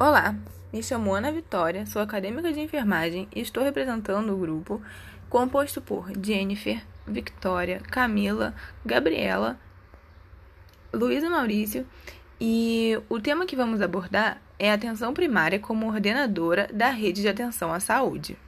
Olá, me chamo Ana Vitória, sou acadêmica de enfermagem e estou representando o grupo composto por Jennifer, Victoria, Camila, Gabriela, Luísa Maurício e o tema que vamos abordar é atenção primária como ordenadora da rede de atenção à saúde.